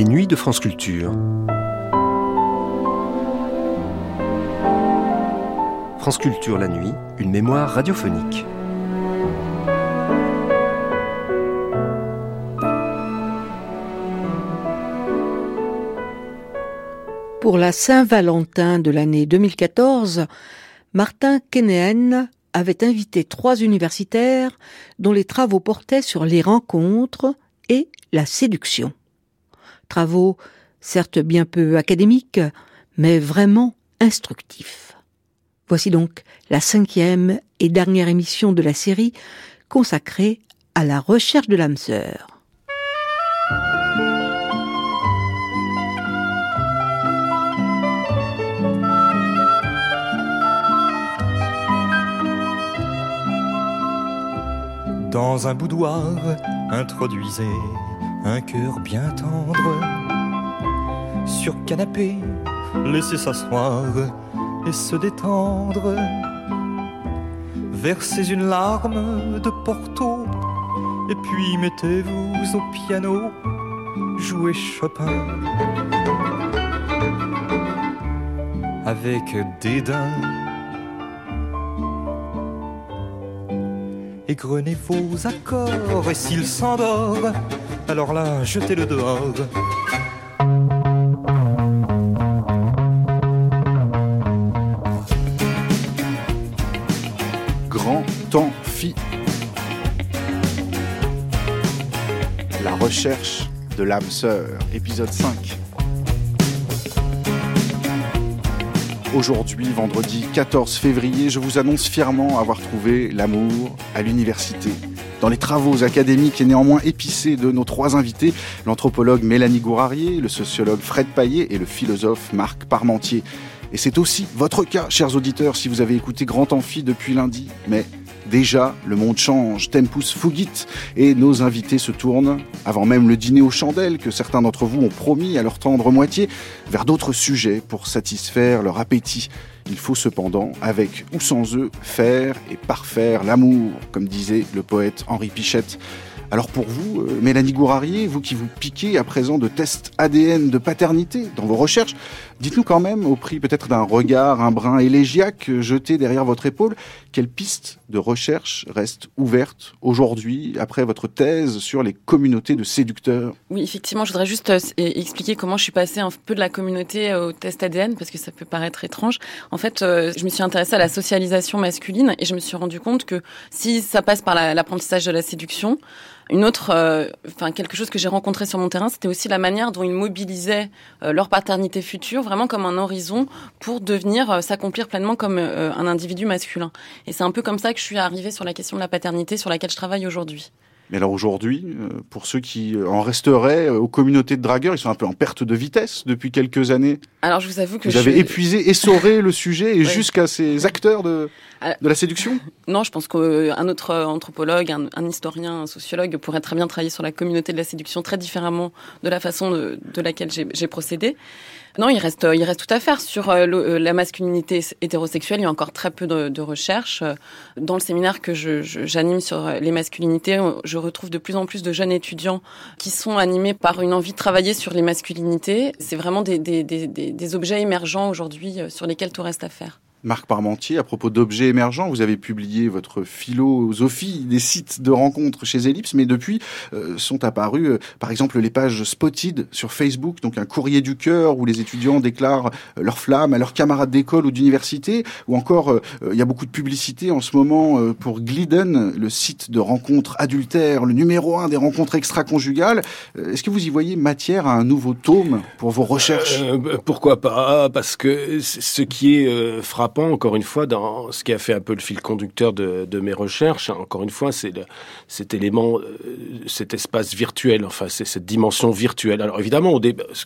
Les nuits de France Culture. France Culture la nuit, une mémoire radiophonique. Pour la Saint-Valentin de l'année 2014, Martin Kenéen avait invité trois universitaires dont les travaux portaient sur les rencontres et la séduction. Travaux certes bien peu académiques, mais vraiment instructifs. Voici donc la cinquième et dernière émission de la série consacrée à la recherche de l'âme sœur. Dans un boudoir, introduisez un cœur bien tendre. Sur canapé, laissez s'asseoir et se détendre. Versez une larme de Porto et puis mettez-vous au piano, jouez Chopin. Avec dédain égrenez vos accords, et s'il s'endort, alors là, jetez-le dehors. Grand Amphi. La recherche de l'âme sœur, épisode 5. Aujourd'hui, vendredi 14 février, je vous annonce fièrement avoir trouvé l'amour à l'université. Dans les travaux académiques et néanmoins épicés de nos trois invités, l'anthropologue Mélanie Gourarier, le sociologue Fred Paillet et le philosophe Marc Parmentier. Et c'est aussi votre cas, chers auditeurs, si vous avez écouté Grand Amphi depuis lundi. Mais Déjà, le monde change, tempus fugit, et nos invités se tournent, avant même le dîner aux chandelles que certains d'entre vous ont promis à leur tendre moitié, vers d'autres sujets pour satisfaire leur appétit. Il faut cependant, avec ou sans eux, faire et parfaire l'amour, comme disait le poète Henri Pichette. Alors pour vous, euh, Mélanie Gourarier, vous qui vous piquez à présent de tests ADN de paternité dans vos recherches, dites-nous quand même, au prix peut-être d'un regard, un brin élégiaque jeté derrière votre épaule, quelles pistes de recherche restent ouvertes aujourd'hui après votre thèse sur les communautés de séducteurs? Oui, effectivement, je voudrais juste euh, expliquer comment je suis passée un peu de la communauté au test ADN parce que ça peut paraître étrange. En fait, euh, je me suis intéressée à la socialisation masculine et je me suis rendu compte que si ça passe par l'apprentissage de la séduction, une autre, euh, enfin quelque chose que j'ai rencontré sur mon terrain, c'était aussi la manière dont ils mobilisaient euh, leur paternité future, vraiment comme un horizon pour devenir euh, s'accomplir pleinement comme un individu masculin. Et c'est un peu comme ça que je suis arrivée sur la question de la paternité sur laquelle je travaille aujourd'hui. Mais alors aujourd'hui, pour ceux qui en resteraient aux communautés de dragueurs, ils sont un peu en perte de vitesse depuis quelques années. Alors je vous avoue que vous avez épuisé, essoré le sujet et jusqu'à ces acteurs de de la séduction? Non, je pense qu'un autre anthropologue, un, historien, un sociologue pourrait très bien travailler sur la communauté de la séduction très différemment de la façon de, laquelle j'ai procédé. Non, il reste, il reste tout à faire sur euh, euh, la masculinité hétérosexuelle. Il y a encore très peu de, de recherches. Dans le séminaire que j'anime sur les masculinités, je retrouve de plus en plus de jeunes étudiants qui sont animés par une envie de travailler sur les masculinités. C'est vraiment des, des, des, des objets émergents aujourd'hui euh, sur lesquels tout reste à faire. Marc Parmentier, à propos d'objets émergents, vous avez publié votre philosophie des sites de rencontres chez Ellipse, mais depuis euh, sont apparus, euh, par exemple, les pages Spotted sur Facebook, donc un courrier du cœur où les étudiants déclarent euh, leur flamme à leurs camarades d'école ou d'université, ou encore il y a beaucoup de publicité en ce moment pour Glidden, le site de rencontres adultères, le numéro un des rencontres extra-conjugales. Est-ce que vous y voyez matière à un nouveau tome pour vos recherches? Pourquoi pas? Parce que ce qui est frappant encore une fois, dans ce qui a fait un peu le fil conducteur de, mes recherches. Encore une fois, c'est cet élément, euh, cet espace virtuel, enfin, c'est cette dimension virtuelle. Alors évidemment,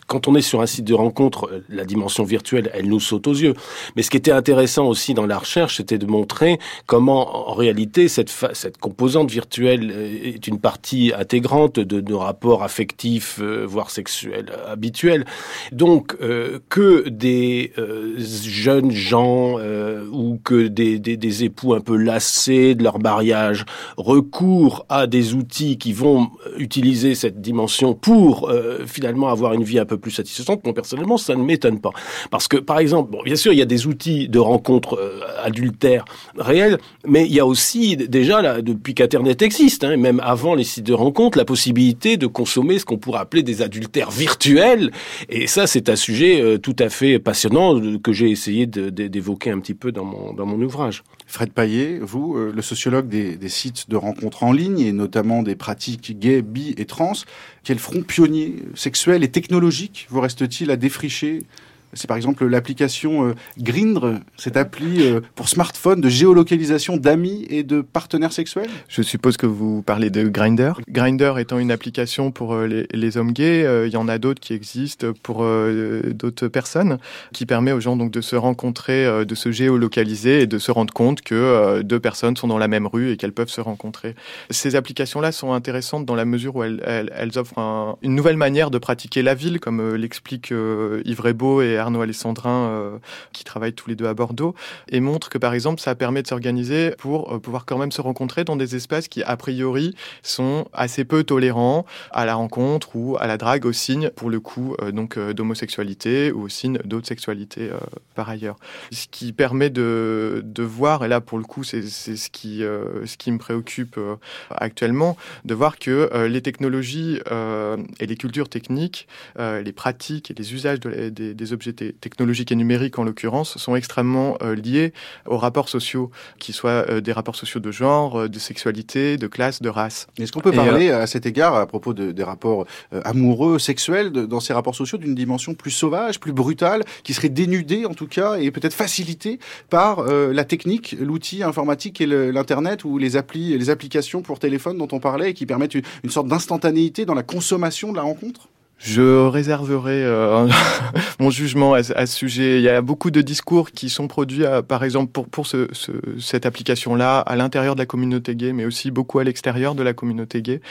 quand on est sur un site de rencontre, euh, la dimension virtuelle, elle nous saute aux yeux. Mais ce qui était intéressant aussi dans la recherche, c'était de montrer comment, en réalité, cette, cette composante virtuelle euh, est une partie intégrante de nos rapports affectifs, voire sexuels habituels. Donc, que des jeunes gens euh, ou que des, époux un peu lassés de leur mariage recourent à des outils qui vont utiliser cette dimension pour euh, finalement avoir une vie un peu plus satisfaisante, moi personnellement, ça ne m'étonne pas. Parce que, par exemple, bien sûr, il y a des outils de rencontre euh, adultères réels, mais il y a aussi déjà, depuis qu'Internet existe, hein, même avant les sites de rencontre, la possibilité de consommer ce qu'on pourrait appeler des adultères virtuels. Et ça, c'est un sujet euh, tout à fait passionnant que j'ai essayé d'évoquer un petit peu dans mon, dans mon ouvrage. Fred Paillet, vous, euh, le sociologue des, sites de rencontres en ligne et notamment des pratiques gays, bi et trans, quel front pionnier sexuel et technologique vous reste-t-il à défricher c'est par exemple l'application euh, Grindr, cette appli euh, pour smartphone de géolocalisation d'amis et de partenaires sexuels? Je suppose que vous parlez de Grindr. Grindr étant une application pour euh, les, hommes gays, il y en a d'autres qui existent pour d'autres personnes, qui permet aux gens donc de se rencontrer, de se géolocaliser et de se rendre compte que deux personnes sont dans la même rue et qu'elles peuvent se rencontrer. Ces applications-là sont intéressantes dans la mesure où elles, offrent un, une nouvelle manière de pratiquer la ville, comme l'explique Yves Rebaud et Arnaud Alessandrin, euh, qui travaillent tous les deux à Bordeaux, et montre que par exemple, ça permet de s'organiser pour euh, pouvoir quand même se rencontrer dans des espaces qui, a priori, sont assez peu tolérants à la rencontre ou à la drague au signe, pour le coup, euh, donc d'homosexualité ou au signe d'autres sexualités par ailleurs. Ce qui permet de, voir, et là pour le coup, c'est ce qui, me préoccupe actuellement, de voir que les technologies et les cultures techniques, les pratiques et les usages de, des, des objets technologiques et numériques en l'occurrence, sont extrêmement euh, liés aux rapports sociaux, qui soient euh, des rapports sociaux de genre, euh, de sexualité, de classe, de race. Est-ce qu'on peut parler à cet égard, à propos de, des rapports amoureux, sexuels, de, dans ces rapports sociaux, d'une dimension plus sauvage, plus brutale, qui serait dénudée en tout cas, et peut-être facilitée par la technique, l'outil informatique et l'Internet, ou les applis, les applications pour téléphone dont on parlait, et qui permettent une, une sorte d'instantanéité dans la consommation de la rencontre? Je réserverai euh, mon jugement à, ce sujet. Il y a beaucoup de discours qui sont produits, par exemple, pour, pour ce, ce, cette application-là, à l'intérieur de la communauté gay, mais aussi beaucoup à l'extérieur de la communauté gay.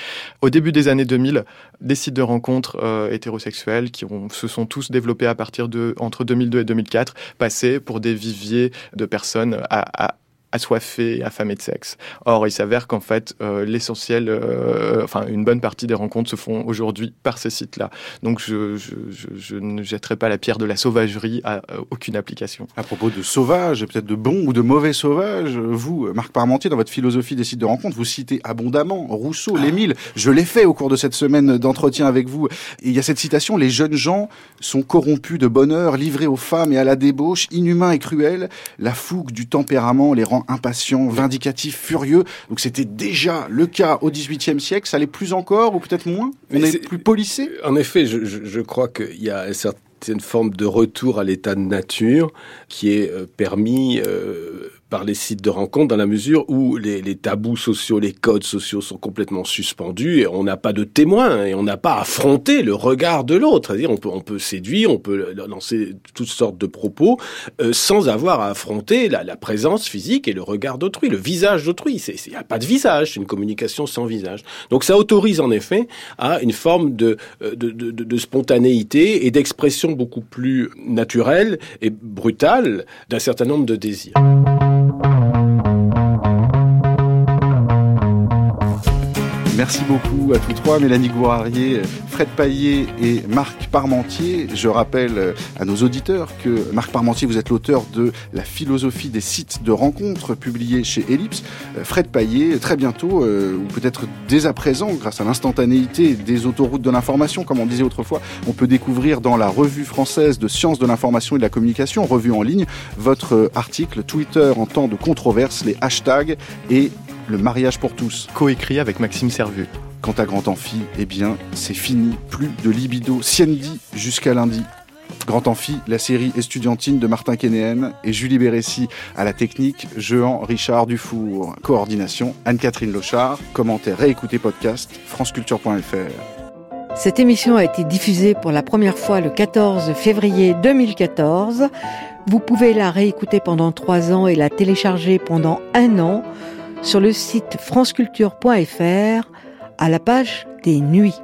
Au début des années 2000, des sites de rencontres euh, hétérosexuels qui ont, se sont tous développés à partir de entre 2002 et 2004, passaient pour des viviers de personnes à, à assoiffés, affamés de sexe. Or, il s'avère qu'en fait, euh, l'essentiel, euh, enfin, une bonne partie des rencontres se font aujourd'hui par ces sites-là. Donc, je, je, je, je, ne jetterai pas la pierre de la sauvagerie à euh, aucune application. À propos de sauvage, et peut-être de bons ou de mauvais sauvages, vous, Marc Parmentier, dans votre philosophie des sites de rencontres, vous citez abondamment Rousseau, ah. l'Émile. Je l'ai fait au cours de cette semaine d'entretien avec vous. Et il y a cette citation, les jeunes gens sont corrompus de bonheur, livrés aux femmes et à la débauche, inhumains et cruels. La fougue du tempérament les rend impatient, vindicatif, furieux. Donc c'était déjà le cas au XVIIIe siècle. Ça l'est plus encore ou peut-être moins? On est, plus policé? En effet, je, je, je crois qu'il y a une certaine forme de retour à l'état de nature qui est euh, permis euh, par les sites de rencontres dans la mesure où les, tabous sociaux, les codes sociaux sont complètement suspendus et on n'a pas de témoin et on n'a pas affronté le regard de l'autre. C'est-à-dire on peut, on peut séduire, on peut lancer toutes sortes de propos euh, sans avoir à affronter la, présence physique et le regard d'autrui, le visage d'autrui. Il n'y a pas de visage, c'est une communication sans visage. Donc ça autorise en effet à une forme de, de, de, de spontanéité et d'expression beaucoup plus naturelle et brutale d'un certain nombre de désirs. Merci beaucoup à tous trois, Mélanie Gourarier, Fred Paillet et Marc Parmentier. Je rappelle à nos auditeurs que Marc Parmentier, vous êtes l'auteur de La philosophie des sites de rencontres, publié chez Ellipse. Fred Paillet, très bientôt, euh, ou peut-être dès à présent, grâce à l'instantanéité des autoroutes de l'information, comme on disait autrefois, on peut découvrir dans la revue française de sciences de l'information et de la communication, revue en ligne, votre article Twitter en temps de controverse, les hashtags et le mariage pour tous. Coécrit avec Maxime Servu. Quant à Grand Amphi, eh bien, c'est fini. Plus de libido. Siendi jusqu'à lundi. Grand Amphi, la série estudiantine de Martin Kénéen et Julie Bérécy à la technique, Jean Richard Dufour, coordination, Anne-Catherine Lochard, commentaire réécouter podcast, franceculture.fr. Cette émission a été diffusée pour la première fois le 14 février 2014. Vous pouvez la réécouter pendant trois ans et la télécharger pendant un an sur le site franceculture.fr à la page des nuits.